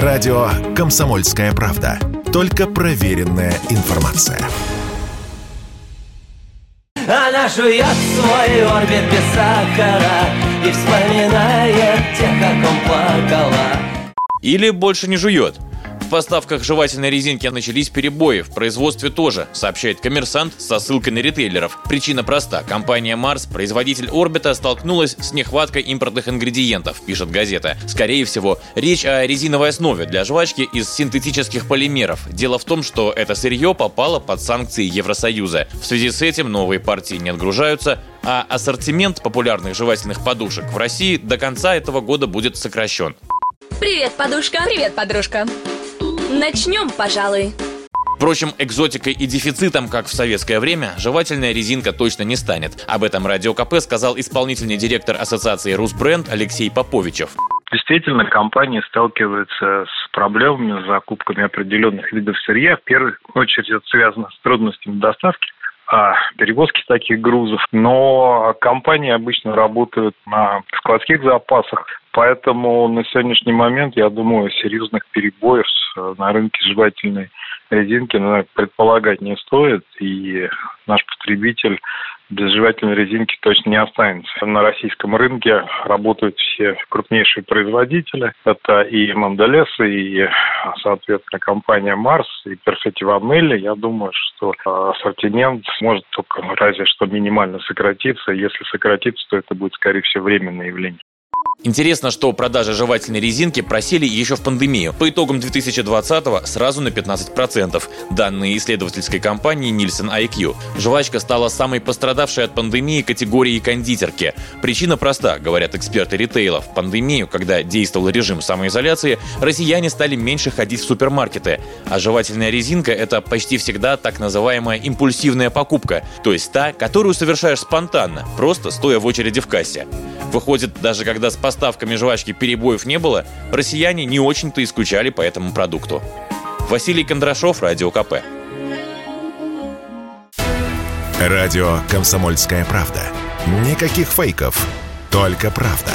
Радио «Комсомольская правда». Только проверенная информация. Она жует свой орбит без сахара И вспоминает тех, как он плакала Или больше не жует – поставках жевательной резинки начались перебои, в производстве тоже, сообщает коммерсант со ссылкой на ритейлеров. Причина проста. Компания Mars, производитель Орбита, столкнулась с нехваткой импортных ингредиентов, пишет газета. Скорее всего, речь о резиновой основе для жвачки из синтетических полимеров. Дело в том, что это сырье попало под санкции Евросоюза. В связи с этим новые партии не отгружаются, а ассортимент популярных жевательных подушек в России до конца этого года будет сокращен. Привет, подушка. Привет, подружка. Начнем, пожалуй. Впрочем, экзотикой и дефицитом, как в советское время, жевательная резинка точно не станет. Об этом Радио КП сказал исполнительный директор Ассоциации «Русбренд» Алексей Поповичев. Действительно, компании сталкиваются с проблемами с закупками определенных видов сырья. В первую очередь это связано с трудностями доставки а, перевозки таких грузов. Но компании обычно работают на складских запасах, поэтому на сегодняшний момент, я думаю, серьезных перебоев на рынке жевательной резинки предполагать не стоит, и наш потребитель без жевательной резинки точно не останется. На российском рынке работают все крупнейшие производители. Это и Монделес, и, соответственно, компания Марс, и Перфети Ванелли. Я думаю, что ассортимент может только разве что минимально сократиться. Если сократиться, то это будет, скорее всего, временное явление. Интересно, что продажи жевательной резинки просели еще в пандемию. По итогам 2020-го сразу на 15%. Данные исследовательской компании Nielsen IQ. Жвачка стала самой пострадавшей от пандемии категорией кондитерки. Причина проста, говорят эксперты ритейла. В пандемию, когда действовал режим самоизоляции, россияне стали меньше ходить в супермаркеты. А жевательная резинка – это почти всегда так называемая импульсивная покупка, то есть та, которую совершаешь спонтанно, просто стоя в очереди в кассе. Выходит, даже когда с поставками жвачки перебоев не было, россияне не очень-то и скучали по этому продукту. Василий Кондрашов, Радио КП. Радио «Комсомольская правда». Никаких фейков, только правда.